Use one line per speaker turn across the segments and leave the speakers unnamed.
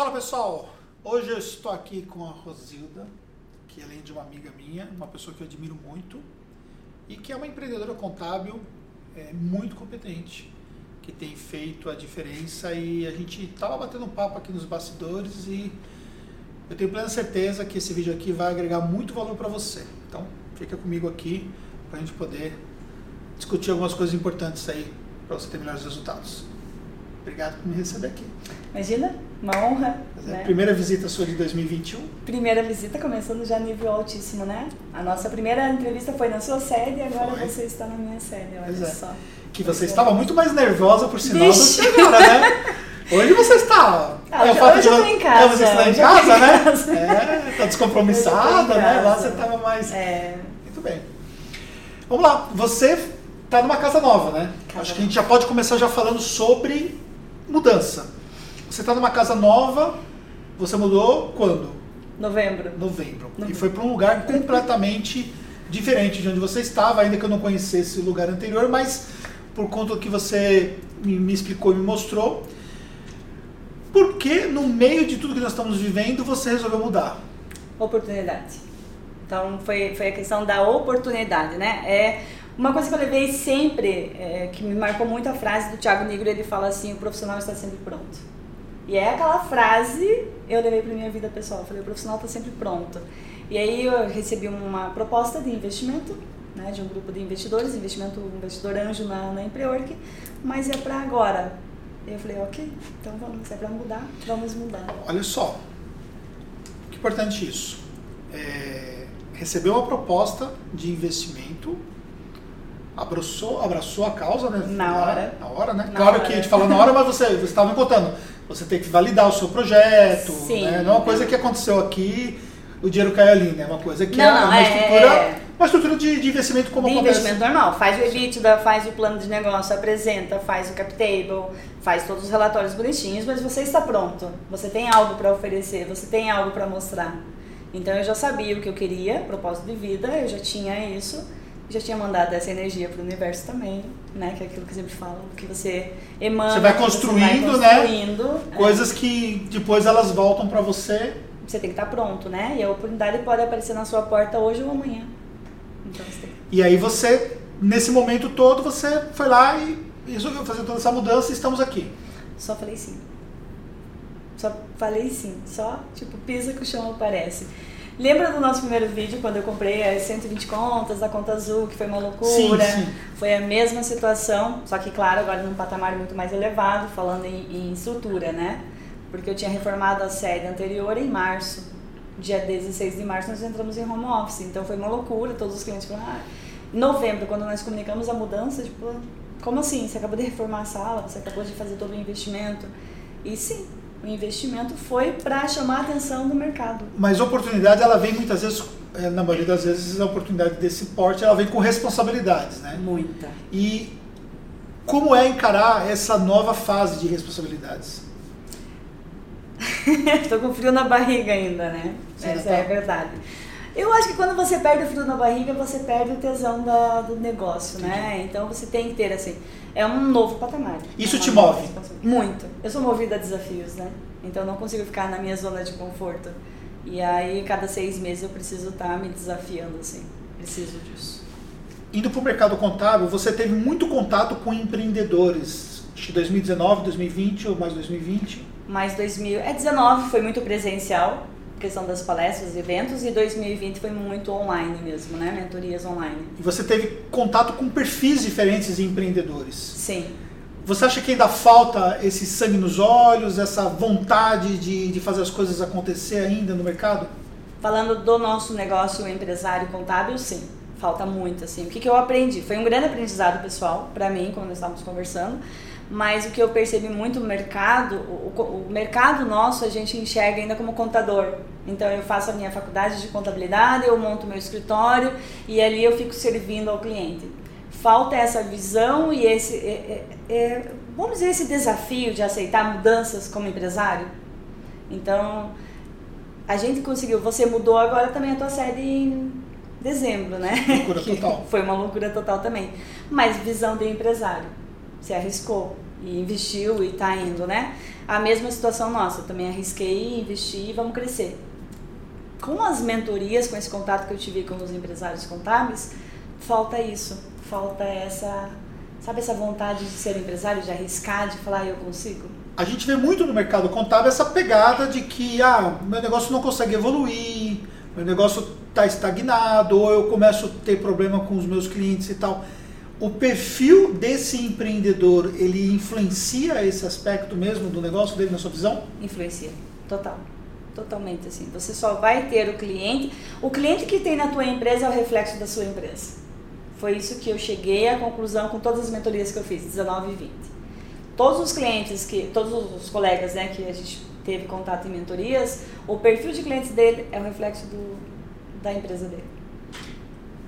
Fala pessoal, hoje eu estou aqui com a Rosilda, que além de uma amiga minha, uma pessoa que eu admiro muito e que é uma empreendedora contábil é, muito competente, que tem feito a diferença e a gente estava batendo um papo aqui nos bastidores e eu tenho plena certeza que esse vídeo aqui vai agregar muito valor para você. Então fica comigo aqui para a gente poder discutir algumas coisas importantes aí para você ter melhores resultados. Obrigado por me receber aqui.
Imagina, uma honra.
É
né?
Primeira visita sua de 2021.
Primeira visita começando já nível altíssimo, né? A nossa primeira entrevista foi na sua sede e agora
Foi.
você está na minha sede, olha
Pois é.
só.
Que você estava muito mais nervosa, por sinal, do
Vixe.
que agora, né? Hoje você está.
Ah,
é o
hoje-
fato
hoje eu
de-
tô em casa,
É, você está em
eu
casa,
em
né?
casa.
É, tá descompromissada,
eu
né? Lá você estava mais.
É,
Muito bem. Vamos lá, você está numa casa nova, né?
Casa
Acho que a gente já pode começar já falando sobre mudança. Você está numa casa nova, você mudou quando?
novembro.
Novembro. E
Novembro.
foi para um lugar completamente diferente de onde você estava, ainda que eu não conhecesse o lugar anterior, mas por conta do que você me, explicou e me mostrou, por que no meio de tudo que nós estamos vivendo você resolveu mudar?
Oportunidade. Então foi, foi a questão da oportunidade, né? É uma coisa que eu levei sempre, é, que me marcou muito a frase do Thiago Negro, ele fala assim, o profissional está sempre pronto. E é aquela frase eu levei para minha vida pessoal. Eu falei, o profissional está sempre pronto. E aí eu recebi uma proposta de investimento, né, de um grupo de investidores, investimento investidor anjo na, na Empreorg, mas é para agora. E eu falei, ok, então vamos, é para mudar, vamos mudar.
Olha só, que importante isso. É, recebeu uma proposta de investimento, abraçou, abraçou a causa, né?
Na hora.
Na hora, né?
Na
claro
hora.
que a gente fala na hora, mas você você estava contando. Você tem que validar o seu projeto,
Sim.
né? Não é uma coisa que aconteceu aqui, o dinheiro cai ali, né? É uma coisa que
Não,
é uma
é-
estrutura,
é.
uma estrutura de, de investimento como
de
acontece.
investimento normal. Faz o EBITDA, faz o plano de negócio, apresenta, faz o cap table, faz todos os relatórios bonitinhos, mas você está pronto. Você tem algo para oferecer, você tem algo para mostrar. Então eu já sabia o que eu queria, propósito de vida, eu já tinha isso, já tinha mandado essa energia para o universo também, né? Que é aquilo que eu sempre falo, que você emana,
Você vai construindo,
vai
né?
construindo, é.
Coisas que depois elas voltam para você.
Você tem que estar pronto, né? E a oportunidade pode aparecer na sua porta hoje ou amanhã. Então você tem
E aí você, nesse momento todo, você foi lá e resolveu fazer toda essa mudança e estamos aqui.
Só falei sim. Só falei sim. Só, tipo, pisa que o chão aparece. Lembra do nosso primeiro vídeo, quando eu comprei as 120 contas da conta azul, que foi uma loucura?
Sim, sim.
Foi a mesma situação, só que, claro, agora num patamar muito mais elevado, falando em, em estrutura, né? Porque eu tinha reformado a sede anterior em março. Dia 16 de março nós entramos em home office, então foi uma loucura. Todos os clientes falaram, ah, em novembro, quando nós comunicamos a mudança, tipo, como assim? Você acabou de reformar a sala, você acabou de fazer todo o investimento. E sim, o investimento foi para chamar a atenção do mercado.
Mas a oportunidade, ela vem muitas vezes, eh, na maioria das vezes, a oportunidade desse porte, ela vem com responsabilidades, né?
Muita.
E como é encarar essa nova fase de responsabilidades?
Tô com frio na barriga ainda, né?
Você
Essa
tá-
é a verdade. Eu acho que quando você perde o frio na barriga, você perde o tesão da- do negócio, né? Então você tem que ter, assim, é um novo patamar.
Isso
É
te move?
Muito. Eu sou movida a desafios, né? Então eu não consigo ficar na minha zona de conforto. E aí, cada seis meses eu preciso estar me desafiando, assim. Preciso disso.
Indo para o mercado contábil, você teve muito contato com empreendedores. Que 2019, 2020 ou mais 2020.
Mais 2000, é 19 foi muito presencial, questão das palestras, eventos, e 2020 foi muito online mesmo, né? Mentorias online.
E você teve contato com perfis diferentes de empreendedores.
Sim.
Você acha que ainda falta esse sangue nos olhos, essa vontade de, de fazer as coisas acontecer ainda no mercado?
Falando do nosso negócio empresário contábil, sim. Falta muito, assim. O que, que eu aprendi? Foi um grande aprendizado pessoal para mim, quando nós estávamos conversando. Mas o que eu percebi muito no mercado, o, o- mercado nosso a gente enxerga ainda como contador. Então eu faço a minha faculdade de contabilidade, eu monto meu escritório e ali eu fico servindo ao cliente. Falta essa visão e esse, é- é- é, vamos dizer, esse desafio de aceitar mudanças como empresário. Então, a gente conseguiu. Você mudou agora também a tua sede em dezembro, né?
Loucura total.
Foi uma loucura total também. Mas visão de empresário. Você arriscou. e investiu e está indo, né? A mesma situação nossa, também arrisquei, investi e vamos crescer. Com as mentorias, com esse contato que eu tive com os empresários contábeis, falta isso, falta essa, sabe essa vontade de ser empresário, de arriscar, de falar eu consigo?
A gente vê muito no mercado contábil essa pegada de que ah, meu negócio não consegue evoluir, meu negócio está estagnado, ou eu começo a ter problema com os meus clientes e tal o perfil desse empreendedor, ele influencia esse aspecto mesmo do negócio dele na sua visão?
Influencia, total. Totalmente assim. Você só vai ter o cliente. O cliente que tem na tua empresa é o reflexo da sua empresa. Foi isso que eu cheguei à conclusão com todas as mentorias que eu fiz, 19 e 20. Todos os clientes que, todos os colegas, né, que a gente teve contato em mentorias, o perfil de clientes dele é o reflexo do, da empresa dele.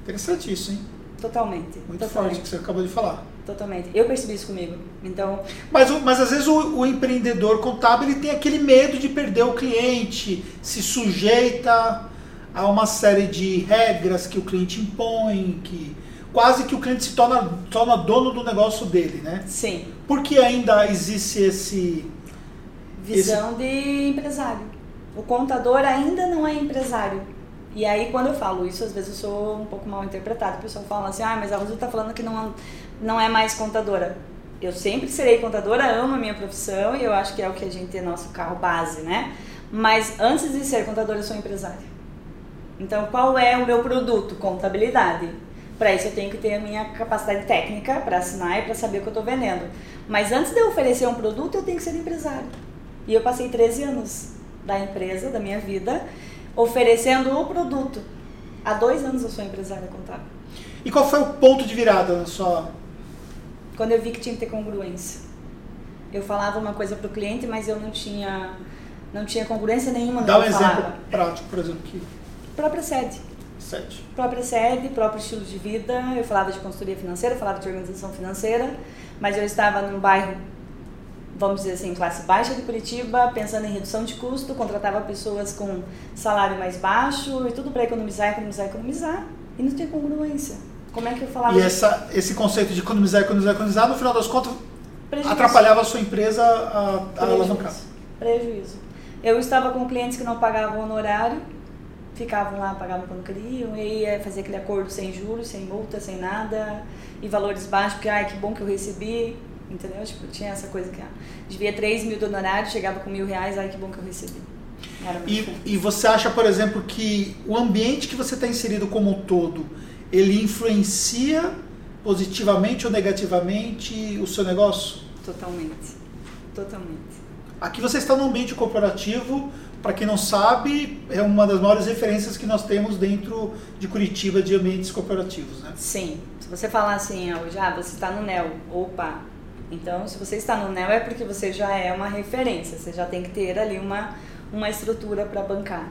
Interessante isso, hein?
Totalmente.
Muito
totalmente.
forte que você acabou de falar.
Totalmente. Eu percebi isso comigo. Então.
Mas, mas às vezes o, o, empreendedor contábil ele tem aquele medo de perder o cliente, se sujeita a uma série de regras que o cliente impõe, que quase que o cliente se torna, torna dono do negócio dele, né?
Sim.
Porque ainda existe esse.
Visão esse... de empresário. O contador ainda não é empresário. E aí, quando eu falo isso, às vezes eu sou um pouco mal interpretada. O pessoal fala assim, ah, mas a Rosa está falando que não, não é mais contadora. Eu sempre serei contadora, amo a minha profissão e eu acho que é o que a gente é nosso carro base, né? Mas antes de ser contadora, eu sou empresária. Então, qual é o meu produto? Contabilidade. Para isso, eu tenho que ter a minha capacidade técnica para assinar e para saber o que eu estou vendendo. Mas antes de eu oferecer um produto, eu tenho que ser empresário. E eu passei 13 anos da empresa, da minha vida, oferecendo o produto. Há dois anos eu sou empresária contábil.
E qual foi o ponto de virada na sua.
Quando eu vi que tinha que ter congruência. Eu falava uma coisa para o cliente, mas eu não tinha, não tinha congruência nenhuma no
Dá um exemplo
falava.
prático, por exemplo, que.
Própria sede.
Sede.
Própria sede, próprio estilo de vida. Eu falava de consultoria financeira, falava de organização financeira, mas eu estava num bairro vamos dizer assim, classe baixa de Curitiba, pensando em redução de custo, contratava pessoas com salário mais baixo e tudo para economizar, economizar, economizar. E não tinha congruência. Como é que eu falava?
E essa, esse conceito de economizar, economizar, economizar, no final das contas, Prejuízo. atrapalhava a sua empresa a, a alavancar.
Prejuízo. Eu estava com clientes que não pagavam honorário, ficavam lá, pagavam quando queriam, e ia fazer aquele acordo sem juros, sem multa, sem nada, e valores baixos, porque, ai, que bom que eu recebi Entendeu? Tipo, tinha essa coisa que ah, devia 3 mil do honorário, chegava com mil reais, ai que bom que eu recebi.
E, e, você acha, por exemplo, que o ambiente que você está inserido como um todo, ele influencia positivamente ou negativamente o seu negócio?
Totalmente. Totalmente.
Aqui você está no ambiente corporativo, para quem não sabe, é uma das maiores referências que nós temos dentro de Curitiba de ambientes corporativos, né?
Sim. Se você falar assim, hoje, ah, você está no NEL, opa, então, se você está no NEL é porque você já é uma referência, você já tem que ter ali uma, uma estrutura para bancar.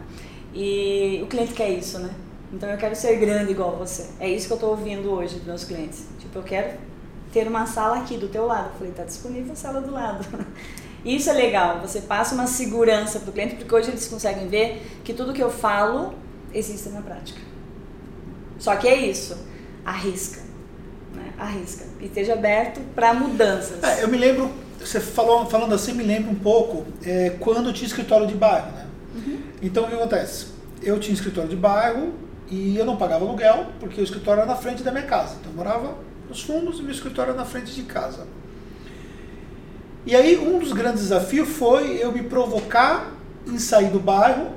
E o cliente quer isso, né? Então, eu quero ser grande igual você. É isso que eu estou ouvindo hoje dos meus clientes. Tipo, eu quero ter uma sala aqui do teu lado. Eu falei, está disponível a sala do lado. Isso é legal, você passa uma segurança para o cliente, porque hoje eles conseguem ver que tudo que eu falo existe na prática. Só que é isso, arrisca arrisca e esteja aberto para mudanças.
É, eu me lembro, você falou, falando assim, me lembra um pouco é, quando tinha escritório de bairro, né? Uhum. Então o que acontece? Eu tinha escritório de bairro e eu não pagava aluguel porque o escritório era na frente da minha casa. Então eu morava nos fundos e meu escritório era na frente de casa. E aí um dos grandes desafios foi eu me provocar em sair do bairro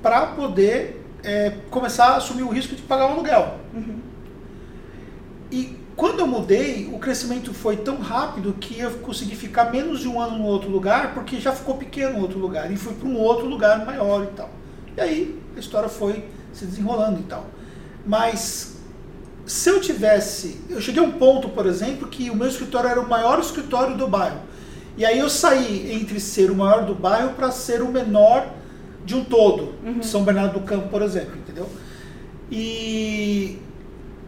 para poder é, começar a assumir o risco de pagar o aluguel. Uhum. E quando eu mudei, o crescimento foi tão rápido que eu consegui ficar menos de um ano no outro lugar, porque já ficou pequeno o outro lugar, e fui para um outro lugar maior e tal. E aí a história foi se desenrolando e tal. Mas se eu tivesse. Eu cheguei a um ponto, por exemplo, que o meu escritório era o maior escritório do bairro. E aí eu saí entre ser o maior do bairro para ser o menor de um todo. Uhum. São Bernardo do Campo, por exemplo, entendeu? E.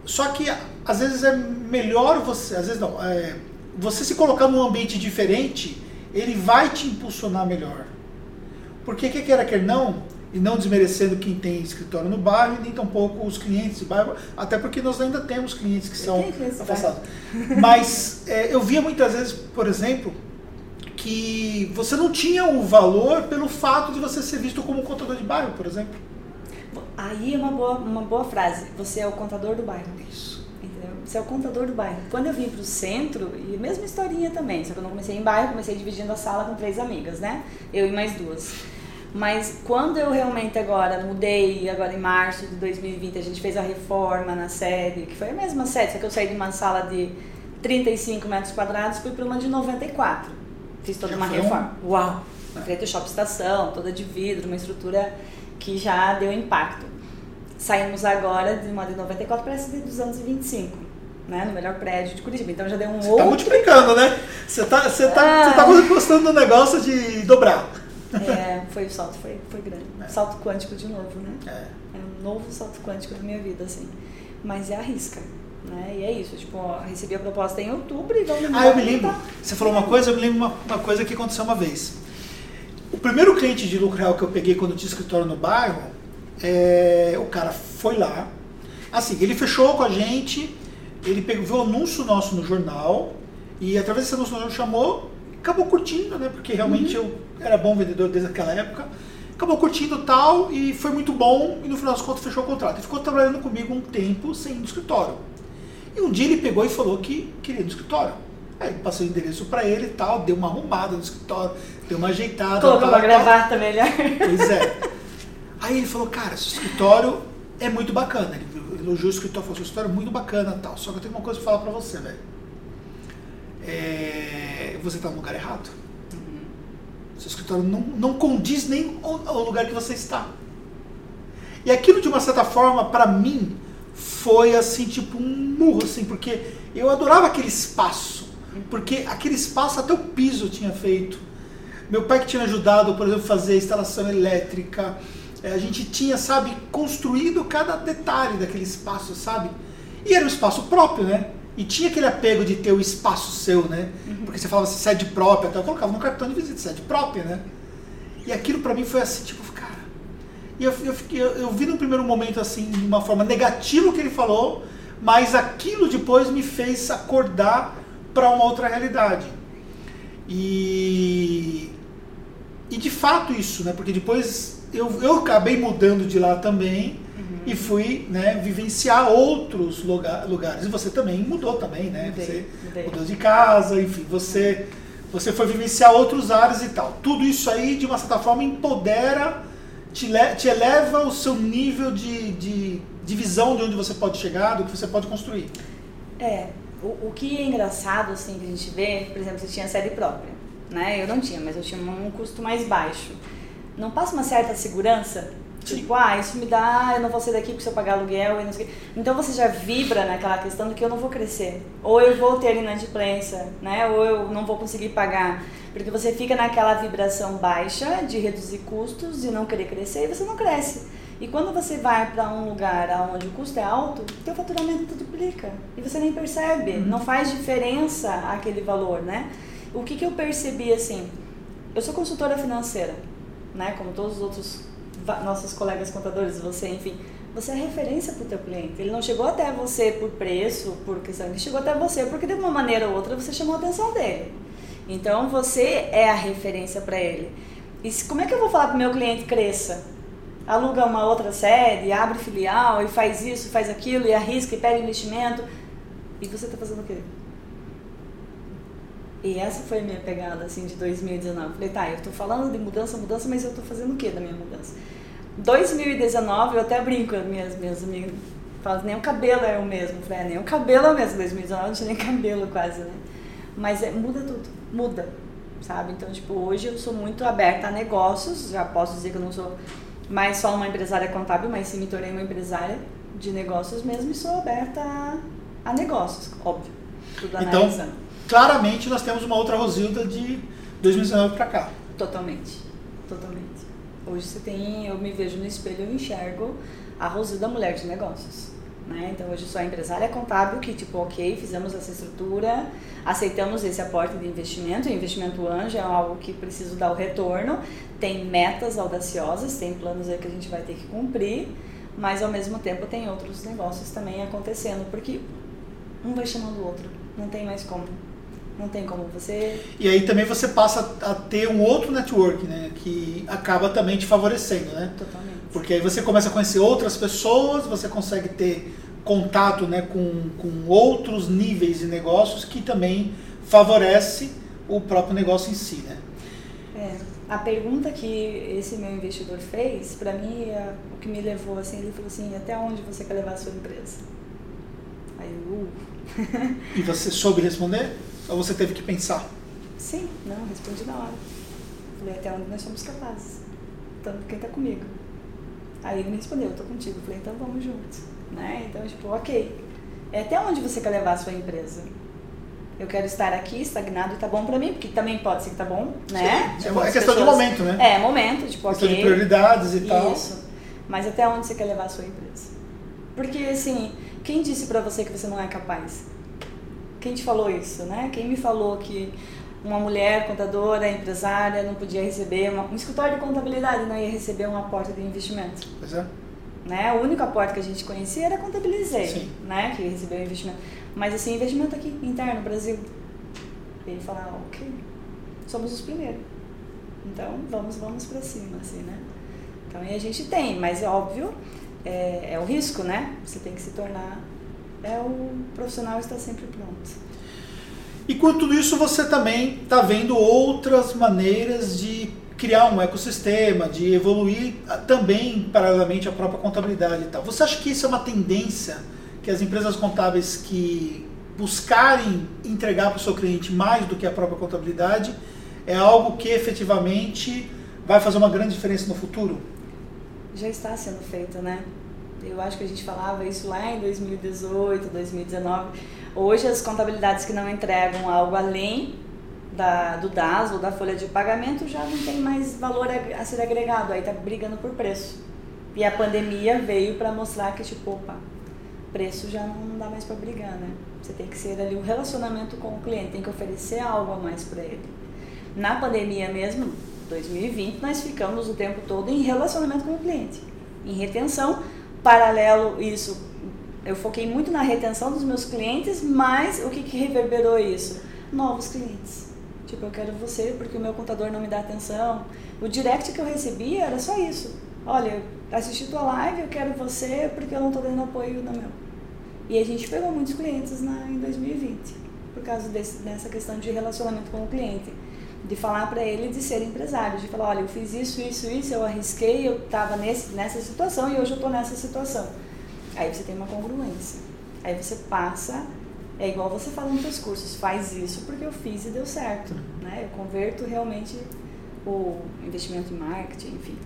Só que às vezes é melhor você, às vezes não, é, você se colocar num ambiente diferente, ele vai te impulsionar melhor. Porque, que quer quer não, e não desmerecendo quem tem escritório no bairro, nem tampouco os clientes de bairro, até porque nós ainda temos clientes que são afastados. Mas é, eu via muitas vezes, por exemplo, que você não tinha o valor pelo fato de você ser visto como contador de bairro, por exemplo.
Aí é uma boa, uma boa frase. Você é o contador do bairro.
Isso.
Você é o contador do bairro. Quando eu vim para o centro, e mesma historinha também, só que eu não comecei em bairro, comecei dividindo a sala com três amigas, né? Eu e mais duas. Mas quando eu realmente agora mudei, agora em março de 2020, a gente fez a reforma na sede, que foi a mesma sede, só que eu saí de uma sala de 35 metros quadrados, fui para uma de 94. Fiz toda uma reforma. Uau! Frente ao shopping estação, toda de vidro, uma estrutura que já deu impacto. Saímos agora de uma de 94 para essa de 225. Né, no melhor prédio de Curitiba. Então já deu um
você
outro.
Tá multiplicando, né? Você tá, você tá, ah. você tá gostando do negócio de dobrar.
É, foi o salto, foi, foi grande. É. Salto quântico de novo, né? É. é um novo salto quântico na minha vida, assim. Mas é a risca. Né? E é isso, tipo, ó, recebi a proposta em outubro e vamos
Ah, eu me lembro. Você falou uma coisa, eu me lembro uma, uma coisa que aconteceu uma vez. O primeiro cliente de lucro real que eu peguei quando eu tinha escritório no bairro, é, o cara foi lá. Assim, ele fechou com a gente, ele pegou, viu o anúncio nosso no jornal, e através desse anúncio nosso chamou, acabou curtindo, né? Porque realmente uhum. eu era bom vendedor desde aquela época. Acabou curtindo tal e foi muito bom e no final das contas fechou o contrato. E ficou trabalhando comigo um tempo sem ir no escritório. E um dia ele pegou e falou que queria ir no escritório. Aí passei o endereço para ele e tal, deu uma arrumada no escritório, deu uma ajeitada.
Colocou uma gravata melhor.
Pois é. Aí ele falou, cara, esse escritório é muito bacana. Ele elogiou o escritório, falou, seu escritório é muito bacana tal. Só que eu tenho uma coisa pra falar pra você, velho. É, você tá no lugar errado. Uhum. Seu escritório não, não condiz nem ao lugar que você está. E aquilo, de uma certa forma, para mim, foi assim, tipo um murro, assim, porque eu adorava aquele espaço. Porque aquele espaço até o piso tinha feito. Meu pai que tinha ajudado, por exemplo, a fazer a instalação elétrica. É, a gente tinha, sabe, construído cada detalhe daquele espaço, sabe? E era um espaço próprio, né? E tinha aquele apego de ter o espaço seu, né? Uhum. Porque você falava assim, sede própria, até eu colocava no cartão de visita, sede própria, né? E aquilo para mim foi assim, tipo, cara. E eu, eu, eu, eu vi no primeiro momento, assim, de uma forma negativa o que ele falou, mas aquilo depois me fez acordar para uma outra realidade. E, e de fato isso, né? Porque depois eu, eu acabei mudando de lá também uhum. e fui né, vivenciar outros lugar, lugares. E você também mudou também, né? Mudei, você mudei. mudou de casa, enfim, você, você foi vivenciar outros áreas e tal. Tudo isso aí, de uma certa forma, empodera, te, te eleva o seu nível de, de, de visão de onde você pode chegar, do que você pode construir.
É, o, o que é engraçado, assim, que a gente vê, por exemplo, você tinha sede própria, né? Eu não tinha, mas eu tinha um custo mais baixo. Não passa uma certa segurança? Sim. Tipo, ah, isso me dá, eu não vou sair daqui porque se eu pagar aluguel e não sei o quê. Então você já vibra naquela questão de que eu não vou crescer. Ou eu vou ter inadimplência, né? Ou eu não vou conseguir pagar. Porque você fica naquela vibração baixa de reduzir custos e não querer crescer e você não cresce. E quando você vai para um lugar onde o custo é alto, teu faturamento duplica e você nem percebe, uhum. não faz diferença aquele valor, né? O que, que eu percebi assim? Eu sou consultora financeira, né? Como todos os outros nossos colegas contadores, você, enfim, você é referência para o teu cliente. Ele não chegou até você por preço, por questão, ele chegou até você porque de uma maneira ou outra você chamou a atenção dele. Então você é a referência para ele. E como é que eu vou falar para o meu cliente cresça? aluga uma outra sede, abre filial e faz isso, faz aquilo, e arrisca e pega investimento. E você está fazendo o quê? E essa foi a minha pegada, assim, de 2019. Falei, tá, eu estou falando de mudança, mudança, mas eu estou fazendo o quê da minha mudança? 2019, eu até brinco minhas, minhas amigas, falo, nem o cabelo é o mesmo. Falei, é, nem o cabelo é o mesmo. 2019 não tinha nem cabelo quase, né? Mas é, muda tudo, muda, sabe? Então, tipo, hoje eu sou muito aberta a negócios, já posso dizer que eu não sou mais só uma empresária contábil, mas sim me tornei uma empresária de negócios mesmo e sou aberta a, a negócios, óbvio.
Tudo então, claramente nós temos uma outra Rosilda de 2019 para cá.
Totalmente, totalmente. Hoje você tem, eu me vejo no espelho, eu enxergo a Rosilda mulher de negócios. Né? Então hoje sou a empresária contábil que tipo, ok, fizemos essa estrutura, aceitamos esse aporte de investimento, o investimento anjo é algo que preciso dar o retorno, tem metas audaciosas, tem planos aí que a gente vai ter que cumprir, mas ao mesmo tempo tem outros negócios também acontecendo, porque um vai chamando o outro, não tem mais como. Não tem como você.
E aí também você passa a ter um outro network, né? Que acaba também te favorecendo, né?
Totalmente.
Porque aí você começa a conhecer outras pessoas, você consegue ter contato né, com, com outros níveis de negócios que também favorece o próprio negócio em si, né?
É, a pergunta que esse meu investidor fez, para mim, é o que me levou assim, ele falou assim, até onde você quer levar a sua empresa? Aí, uh.
e você soube responder? Ou você teve que pensar?
Sim, não, respondi na hora. Falei, até onde nós somos capazes. Tanto quem está comigo. Aí ele me respondeu, eu tô contigo. Falei, então vamos juntos. Né? Então, tipo, ok. É até onde você quer levar a sua empresa? Eu quero estar aqui estagnado e tá bom para mim, porque também pode ser que tá bom, né?
Sim, tipo, é questão pessoas... de momento, né?
É, momento, tipo,
questão
ok.
de prioridades e tal.
Isso. Mas até onde você quer levar a sua empresa? Porque, assim, quem disse para você que você não é capaz? Quem te falou isso, né? Quem me falou que uma mulher contadora, empresária, não podia receber, uma, um escritório de contabilidade não ia receber um aporte de investimento?
Pois é.
Né? O único aporte que a gente conhecia era contabilizei, né? Que recebeu investimento. Mas assim, investimento aqui, interno, Brasil. E ele fala, ah, ok, somos os primeiros. Então, vamos, vamos para cima, assim, né? Então, aí a gente tem, mas é óbvio, é, é o risco, né? Você tem que se tornar é o profissional está sempre pronto.
E com tudo isso você também está vendo outras maneiras de criar um ecossistema, de evoluir também paralelamente a própria contabilidade e tal. Você acha que isso é uma tendência que as empresas contábeis que buscarem entregar para o seu cliente mais do que a própria contabilidade é algo que efetivamente vai fazer uma grande diferença no futuro?
Já está sendo feito, né? Eu acho que a gente falava isso lá em 2018, 2019. Hoje as contabilidades que não entregam algo além da, do DAS ou da folha de pagamento já não tem mais valor a, ser agregado, aí tá brigando por preço. E a pandemia veio para mostrar que tipo, opa, preço já não dá mais para brigar, né? Você tem que ser ali o relacionamento com o cliente, tem que oferecer algo a mais para ele. Na pandemia mesmo, 2020, nós ficamos o tempo todo em relacionamento com o cliente, em retenção, paralelo isso, eu foquei muito na retenção dos meus clientes, mas o que, que reverberou isso? Novos clientes. Tipo, eu quero você porque o meu contador não me dá atenção. O direct que eu recebia era só isso. Olha, assisti tua live, eu quero você porque eu não estou dando apoio no meu. E a gente pegou muitos clientes na, em 2020, por causa desse, dessa questão de relacionamento com o cliente. De falar para ele de ser empresário, de falar, olha, eu fiz isso, isso, isso, eu arrisquei, eu estava nessa situação e hoje eu estou nessa situação. Aí você tem uma congruência. Aí você passa, é igual você fala nos seus cursos, faz isso porque eu fiz e deu certo. Né? Eu converto realmente o investimento em marketing, enfim.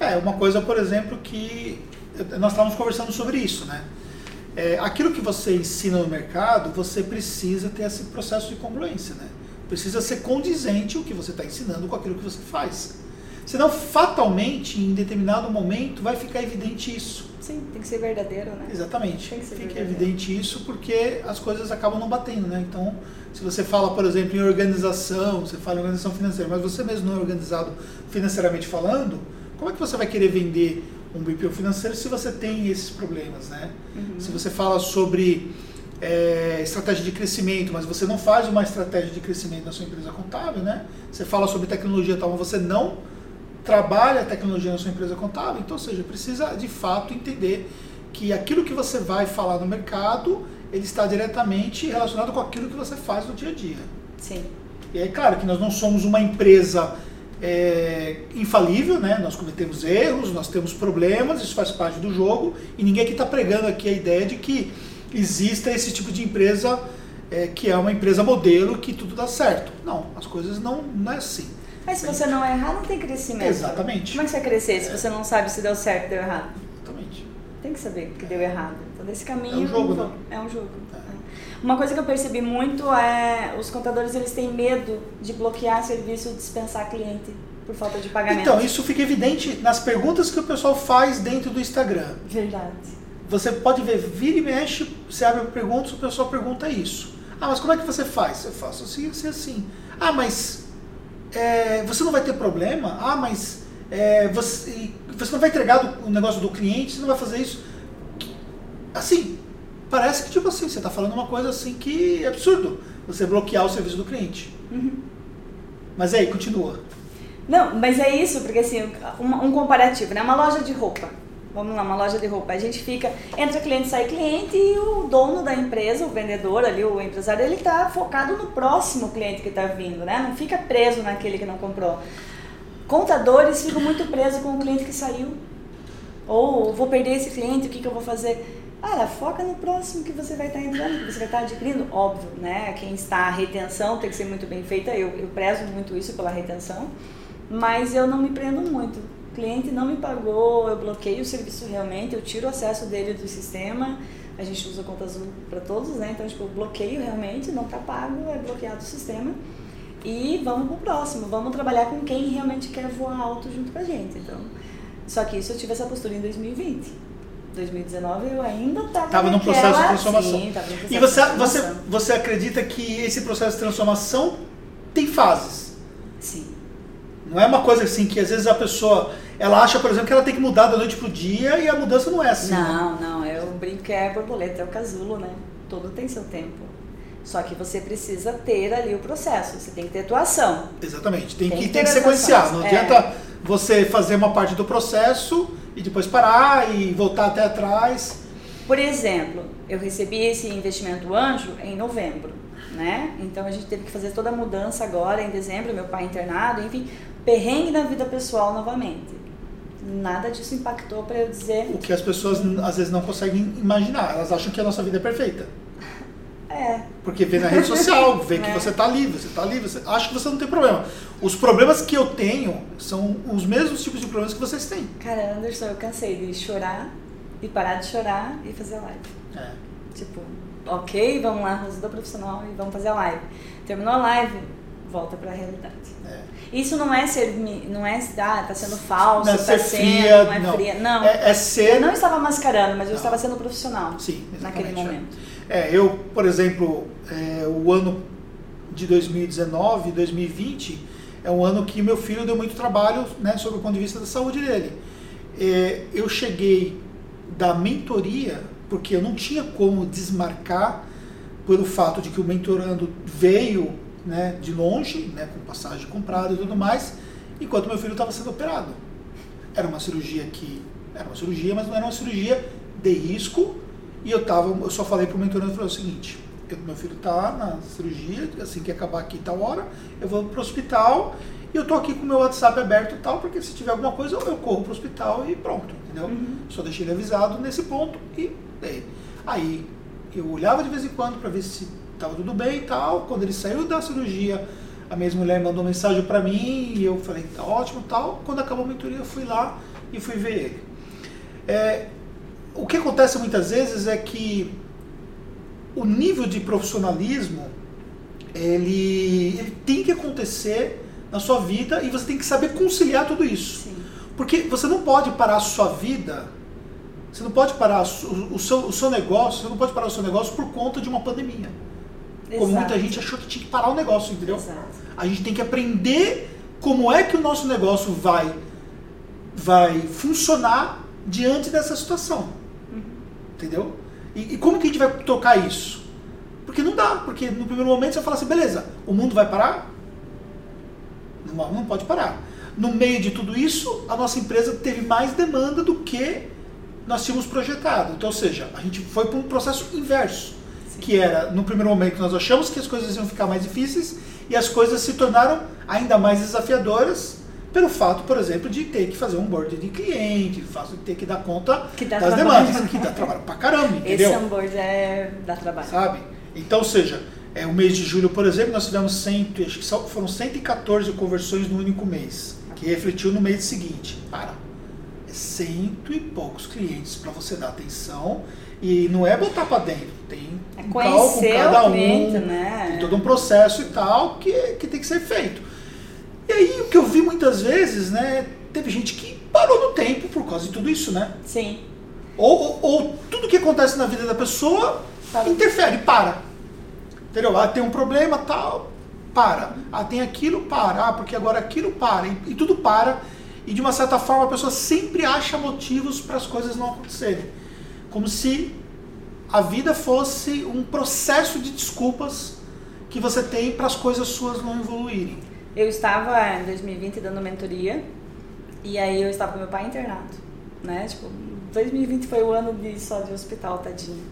É, uma coisa, por exemplo, que nós estávamos conversando sobre isso, né? É, aquilo que você ensina no mercado, você precisa ter esse processo de congruência, né? Precisa ser condizente o que você está ensinando com aquilo que você faz. Senão, fatalmente, em determinado momento, vai ficar evidente isso.
Sim, tem que ser verdadeiro, né?
Exatamente. Tem que ser Fica verdadeiro. evidente isso porque as coisas acabam não batendo, né? Então, se você fala, por exemplo, em organização, você fala em organização financeira, mas você mesmo não é organizado financeiramente falando, como é que você vai querer vender um BPO financeiro se você tem esses problemas, né? Uhum. Se você fala sobre é, estratégia de crescimento, mas você não faz uma estratégia de crescimento na sua empresa contábil, né? Você fala sobre tecnologia tal, mas você não trabalha a tecnologia na sua empresa contábil, então, ou seja, precisa de fato entender que aquilo que você vai falar no mercado, ele está diretamente relacionado com aquilo que você faz no dia a dia.
Sim.
E é claro que nós não somos uma empresa é, infalível, né? Nós cometemos erros, nós temos problemas, isso faz parte do jogo e ninguém aqui está pregando aqui a ideia de que exista esse tipo de empresa é, que é uma empresa modelo que tudo dá certo. Não, as coisas não, não é assim.
Mas se você não errar, não tem crescimento.
Exatamente.
Como é que você vai crescer se é. você não sabe se deu certo ou deu errado?
Exatamente.
Tem que saber que deu errado. Então, desse caminho.
É um jogo, né?
É um jogo. É. Uma coisa que eu percebi muito é os contadores eles têm medo de bloquear serviço ou dispensar cliente por falta de pagamento.
Então, isso fica evidente nas perguntas que o pessoal faz dentro do Instagram.
Verdade
você pode ver, vira e mexe, você abre perguntas, o pessoal pergunta isso. Ah, mas como é que você faz? Eu faço assim, assim, assim. Ah, mas é, você não vai ter problema? Ah, mas é, você, você não vai entregar o negócio do cliente, você não vai fazer isso. Assim, parece que tipo assim, você está falando uma coisa assim que é absurdo. Você bloquear o serviço do cliente.
Uhum.
Mas aí, continua.
Não, mas é isso, porque assim, um, um comparativo, né? Uma loja de roupa. Vamos lá, uma loja de roupa. A gente fica, entra cliente, sai cliente e o dono da empresa, o vendedor ali, o empresário, ele está focado no próximo cliente que está vindo, né? Não fica preso naquele que não comprou. Contadores ficam muito presos com o cliente que saiu. Ou vou perder esse cliente, o que, que eu vou fazer? Cara, foca no próximo que você vai estar entrando, que você vai estar adquirindo. Óbvio, né? Quem está a retenção tem que ser muito bem feita. Eu, eu prezo muito isso pela retenção. Mas eu não me prendo muito. O cliente não me pagou, eu bloqueio o serviço realmente, eu tiro o acesso dele do sistema. A gente usa conta azul para todos, né? Então, tipo, bloqueio realmente, não está pago, é bloqueado o sistema. E vamos pro próximo, vamos trabalhar com quem realmente quer voar alto junto com a gente. Então, só que isso eu tive essa postura em 2020. 2019 eu ainda estava
Estava num processo de transformação.
Sim, tava processo
E você,
de
você,
transformação.
você acredita que esse processo de transformação tem fases? Não é uma coisa assim que às vezes a pessoa ela acha, por exemplo, que ela tem que mudar da noite pro dia e a mudança não é assim.
Não, não, eu brinco que é borboleta, é o casulo, né? Tudo tem seu tempo. Só que você precisa ter ali o processo, você tem que ter atuação.
Exatamente. Tem,
Tem
que,
que
tem que sequenciar. Não
é.
adianta você fazer uma parte do processo e depois parar e voltar até atrás.
Por exemplo, eu recebi esse investimento anjo em novembro, né? Então a gente teve que fazer toda a mudança agora em dezembro, meu pai internado, enfim, perrengue na vida pessoal novamente. Nada disso impactou para eu dizer,
O que as pessoas às vezes não conseguem imaginar. Elas acham que a nossa vida é perfeita.
é,
Porque vê na rede social, vê que
É.
você tá ali, você tá ali, você acha que você não tem problema. Os problemas que eu tenho são os mesmos tipos de problemas que vocês têm.
cara, Anderson, eu cansei de chorar e parar de chorar e fazer live.
É.
Tipo, ok, vamos lá, ajuda profissional e vamos fazer a live. Terminou a live, volta para a realidade.
É.
Isso não é ser, não é, ah, tá sendo falso,
Não é
tá
ser
sendo,
fria,
não é
não.
fria. Não,
É, é ser.
eu não estava mascarando, mas eu
Não.
estava sendo profissional
Sim,
naquele
exatamente.
momento.
É, eu, por exemplo, é, o ano de 2019, 2020, é um ano que meu filho deu muito trabalho, né, sob o ponto de vista da saúde dele. É, eu cheguei da mentoria, porque eu não tinha como desmarcar pelo fato de que o mentorando veio né, de longe, né, com passagem comprada e tudo mais, enquanto meu filho estava sendo operado. Era uma cirurgia que era uma cirurgia, mas não era uma cirurgia de risco. E eu tava, eu só falei pro mentorando falei o seguinte: eu- meu filho tá na cirurgia, assim que acabar aqui tal hora, eu vou pro hospital e eu tô aqui com o meu WhatsApp aberto e tal, porque se tiver alguma coisa eu, eu corro pro hospital e pronto, entendeu?
Uhum.
Só deixei ele avisado nesse ponto e daí. Aí eu olhava de vez em quando para ver se estava tudo bem e tal. Quando ele saiu da cirurgia, a minha mulher mandou mensagem para mim e eu falei, tá ótimo tal. Quando acabou a mentoria, eu fui lá e fui ver ele. É, o que acontece muitas vezes é que o nível de profissionalismo ele, ele tem que acontecer na sua vida e você tem que saber conciliar tudo isso.
Sim.
Porque você não pode parar a sua vida, você não pode parar o seu, o seu negócio, você não pode parar o seu negócio por conta de uma pandemia. Como muita gente achou que tinha que parar o negócio, entendeu?
Exato.
A gente tem que aprender como é que o nosso negócio vai, vai funcionar diante dessa situação. Entendeu? E, e como que a gente vai tocar isso? Porque não dá, porque no primeiro momento você fala assim, beleza, o mundo vai parar? Não, não pode parar. No meio de tudo isso, a nossa empresa teve mais demanda do que nós tínhamos projetado. Então, ou seja, a gente foi para um processo inverso,
Sim.
que era, no primeiro momento, nós achamos que as coisas iam ficar mais difíceis e as coisas se tornaram ainda mais desafiadoras pelo fato, por exemplo, de ter que fazer um board de cliente, de ter que dar conta
Que
das
trabalho.
demandas, que dá trabalho pra caramba,
Esse
entendeu?
onboard é dá trabalho.
sabe? Então, ou seja, é, o mês de julho, por exemplo, nós tivemos cento, acho que foram 114 conversões no único mês, que refletiu no mês seguinte. Para, é cento e poucos clientes para você dar atenção e não é botar para dentro, tem
É
um cálculo cada
o cliente,
um,
né?
tem todo um processo e tal que, que tem que ser feito. E aí, o que eu vi muitas vezes, né, teve gente que parou no tempo por causa de tudo isso, né?
Sim.
Ou, ou, ou tudo que acontece na vida da pessoa
Para.
interfere, para. Entendeu? Ah, tem um problema, tal, para. Ah, tem aquilo, para. Ah, porque agora aquilo para. E, e tudo para. E de uma certa forma a pessoa sempre acha motivos para as coisas não acontecerem. Como se a vida fosse um processo de desculpas que você tem para as coisas suas não evoluírem.
Eu estava em 2020 dando mentoria e aí eu estava com meu pai internado, né? Tipo, 2020 foi o ano de só de hospital, tadinho.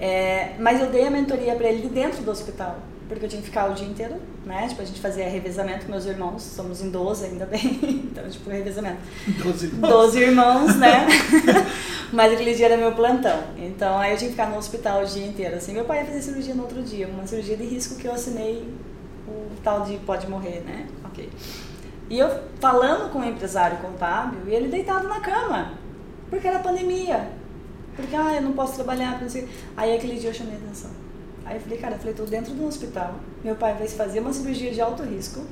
É, mas eu dei a mentoria para ele de dentro do hospital, porque eu tinha que ficar o dia inteiro, né? Tipo, a gente fazia revezamento com meus irmãos, somos em 12 ainda bem, então, tipo, revezamento.
12
12 irmãos, né? Mas aquele dia era meu plantão. Então aí eu tinha que ficar no hospital o dia inteiro. Assim, meu pai ia fazer cirurgia no outro dia, uma cirurgia de risco que eu assinei o tal de pode morrer, né? Ok. E eu falando com o empresário contábil e ele deitado na cama, porque era pandemia. Porque, ah, eu não posso trabalhar, porque. Aí aquele dia eu chamei a atenção. Aí eu falei, cara, eu falei, tô dentro do hospital, meu pai vai fazer uma cirurgia de alto risco,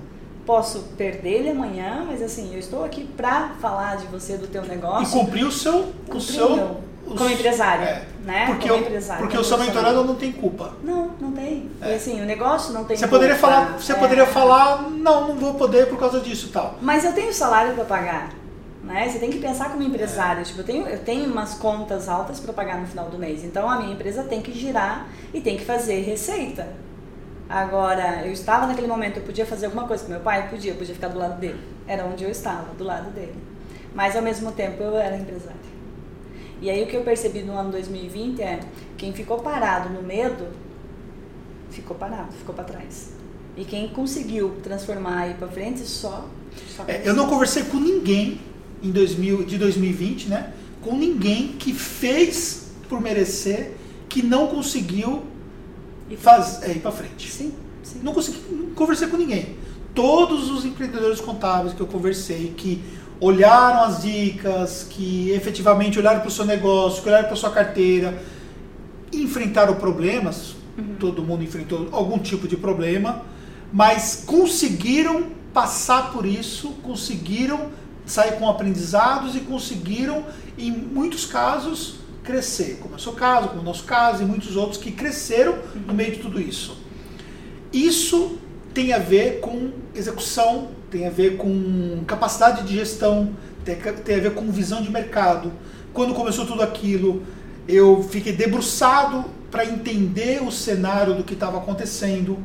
posso perder ele amanhã, mas assim, eu estou aqui pra falar de você, do teu
E
negócio.
cumprir o seu. O
Cumprir
seu
meu-
os-
como empresária,
é.
né?
Porque,
como
o-
empresária.
porque o seu mentorado não tem culpa.
Não, não tem.
É.
E assim, o negócio não tem
Você poderia
culpa.
falar, você
É.
poderia falar, não, não vou poder por causa disso e tal.
Mas eu tenho salário para pagar. Né? Você tem que pensar como empresário. Tipo, eu, tenho, eu tenho umas contas altas para pagar no final do mês. Então a minha empresa tem que girar e tem que fazer receita. Agora, eu estava naquele momento, eu podia fazer alguma coisa com meu pai? Podia, eu podia ficar do lado dele. Era onde eu estava, do lado dele. Mas ao mesmo tempo eu era empresária. E aí o que eu percebi no ano 2020 é quem ficou parado no medo ficou parado, ficou para trás. E quem conseguiu transformar e ir para frente só, só
É, eu não conversei com ninguém em 2000, de 2020, né? Com ninguém que fez por merecer, que não conseguiu
E
faz, é, ir para frente.
Sim, sim.
Não consegui, não conversei com ninguém. Todos os empreendedores contábeis que eu conversei, que olharam as dicas, que efetivamente olharam para o seu negócio, que olharam para sua carteira, enfrentaram problemas, todo mundo enfrentou algum tipo de problema, mas conseguiram passar por isso, conseguiram sair com aprendizados e conseguiram, em muitos casos, crescer. Como é o seu caso, como é o nosso caso, e muitos outros que cresceram no meio de tudo isso. Isso tem a ver com execução, tem a ver com capacidade de gestão, tem a ver com visão de mercado. Quando começou tudo aquilo, eu fiquei debruçado para entender o cenário do que estava acontecendo,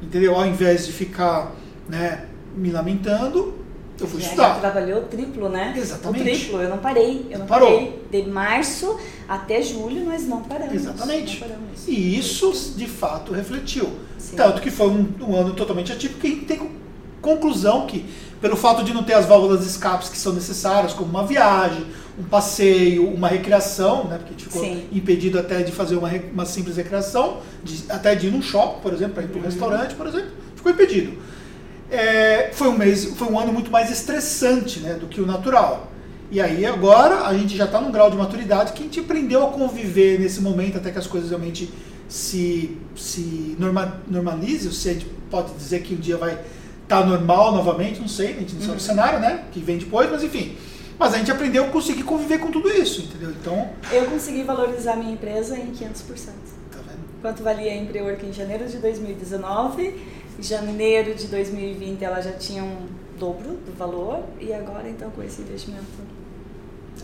entendeu? Ao invés de ficar né, me lamentando, eu fui
E
estudar.
trabalhou triplo, né?
Exatamente.
O triplo, eu não parei. Eu não
Parou.
parei. De março até julho nós não paramos.
Exatamente.
Não paramos.
E isso, de fato, refletiu.
Sim.
Tanto que foi um, um ano totalmente atípico, gente tem co- conclusão que, pelo fato de não ter as válvulas de escapes que são necessárias, como uma viagem, um passeio, uma recreação, né, porque a gente ficou
Sim.
impedido até de fazer uma, uma simples recreação, de- até de ir num shopping, por exemplo, para ir para um
Uhum.
restaurante, por exemplo, ficou impedido. É, foi um mês, foi um ano muito mais estressante né, do que o natural. E aí agora a gente já está num grau de maturidade que a gente aprendeu a conviver nesse momento até que as coisas realmente se, se norma, normalizem, se a gente pode dizer que um dia vai estar normal novamente, não sei, a gente não sabe o cenário, né? Que vem depois, mas enfim. Mas a gente aprendeu a conseguir conviver com tudo isso, entendeu? Então,
Eu consegui valorizar minha empresa em 500%.
tá vendo?
Quanto valia a Emprework em janeiro de 2019? Em janeiro de 2020 ela já tinha um dobro do valor e agora então com esse investimento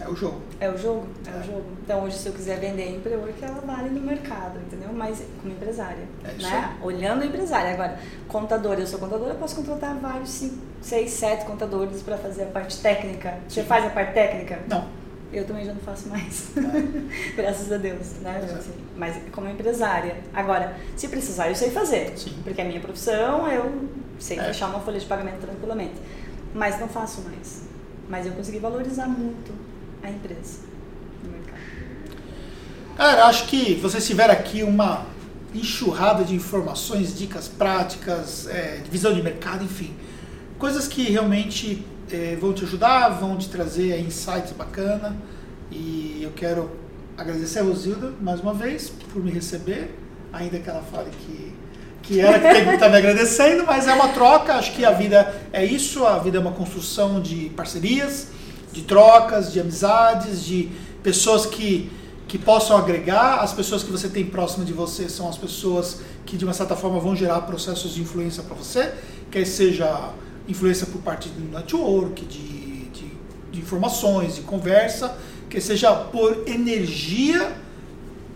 É o jogo.
é o jogo, é,
É.
o jogo. Então hoje se eu quiser vender a Emprework ela vale no mercado, entendeu? Mas como empresária,
É isso
né? Olhando a empresária. Agora, contadora, eu sou contadora, eu posso contratar vários, cinco, seis, sete contadores para fazer a parte técnica. Você
Sim.
faz a parte técnica?
Não.
Eu também já não faço mais.
É.
Graças a Deus, né?
Exato.
Assim, mas como empresária. Agora, se precisar, eu sei fazer.
Sim.
Porque é minha profissão, eu sei
É.
fechar uma folha de pagamento tranquilamente. Mas não faço mais. Mas eu consegui valorizar muito a empresa no mercado.
Cara, acho que vocês tiveram aqui uma enxurrada de informações, dicas práticas, é, visão de mercado, enfim. Coisas que realmente é, vão te ajudar, vão te trazer insights bacana. E eu quero agradecer a Rosilda mais uma vez por me receber, ainda que ela fale que, que ela que tem que estar me agradecendo, mas é uma troca, acho que a vida é isso, a vida é uma construção de parcerias, de trocas, de amizades, de, pessoas que, que possam agregar, as pessoas que você tem próximo de você são as pessoas que de uma certa forma vão gerar processos de influência para você, quer seja influência por parte do network, de, de, de informações, de conversa, que seja por energia,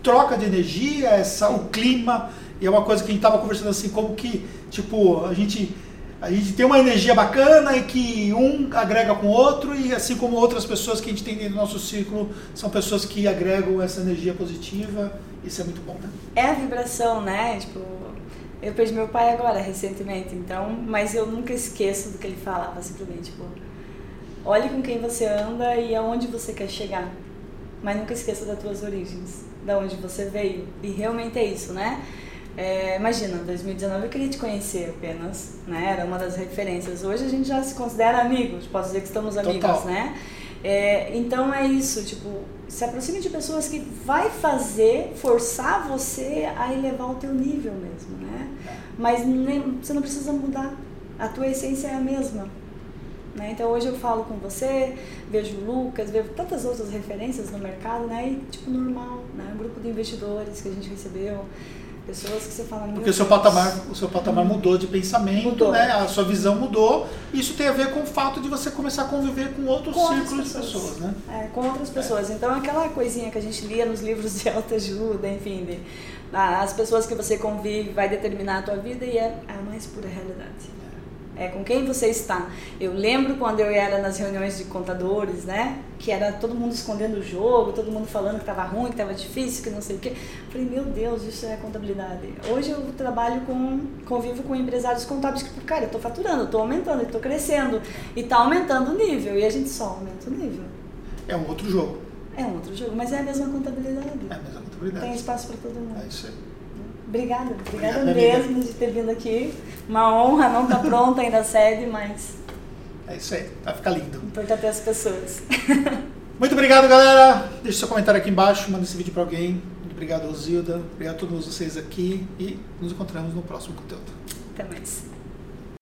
troca de energia, essa, o clima, e é uma coisa que a gente estava conversando assim, como que, tipo, a gente a gente tem uma energia bacana e que um agrega com o outro e assim como outras pessoas que a gente tem dentro do nosso círculo são pessoas que agregam essa energia positiva. Isso é muito bom né?
é a vibração né? Tipo eu perdi meu pai agora recentemente então mas eu nunca esqueço do que ele falava simplesmente tipo olhe com quem você anda e aonde você quer chegar mas nunca esqueça das tuas origens da onde você veio e realmente é isso né é, imagina, 2019 eu queria te conhecer apenas, né? Era uma das referências. Hoje a gente já se considera amigos, posso dizer que estamos amigos, Total. né? É, então é isso, tipo, se aproxime de pessoas que vai fazer, forçar você a elevar o teu nível mesmo, né? Mas nem, você não precisa mudar. A tua essência é a mesma. Né? Então hoje eu falo com você, vejo o Lucas, vejo tantas outras referências no mercado, né? E tipo normal, né? Um grupo de investidores que a gente recebeu. Pessoas que você fala
Porque o seu patamar, o seu patamar mudou de pensamento, mudou. né? A sua visão mudou. Isso tem a ver com o fato de você começar a conviver com outros com círculos de pessoas, né?
É, com outras pessoas. É. Então aquela coisinha que a gente lia nos livros de autoajuda, enfim, de, as pessoas que você convive vai determinar a tua vida e é a mais pura realidade é, com quem você está. Eu lembro quando eu era nas reuniões de contadores, né? Que era todo mundo escondendo o jogo, todo mundo falando que estava ruim, que estava difícil, que não sei o quê. Falei, meu Deus, isso é contabilidade. Hoje eu trabalho com, convivo com empresários contábeis que, cara, eu estou faturando, estou aumentando, estou crescendo. E está aumentando o nível, e a gente só aumenta o nível.
É um outro jogo.
É um outro jogo, mas é a mesma contabilidade.
É a mesma contabilidade.
Tem espaço para todo mundo.
É isso aí.
Obrigada, obrigada, obrigada mesmo amiga. de ter vindo aqui. Uma honra, não tá pronta ainda a sede, mas.
É isso aí, vai ficar lindo.
Importante as pessoas.
Muito obrigado, galera. Deixe seu comentário aqui embaixo, manda esse vídeo para alguém. Muito obrigado, Rosilda. Obrigado a todos vocês aqui e nos encontramos no próximo conteúdo.
Até mais.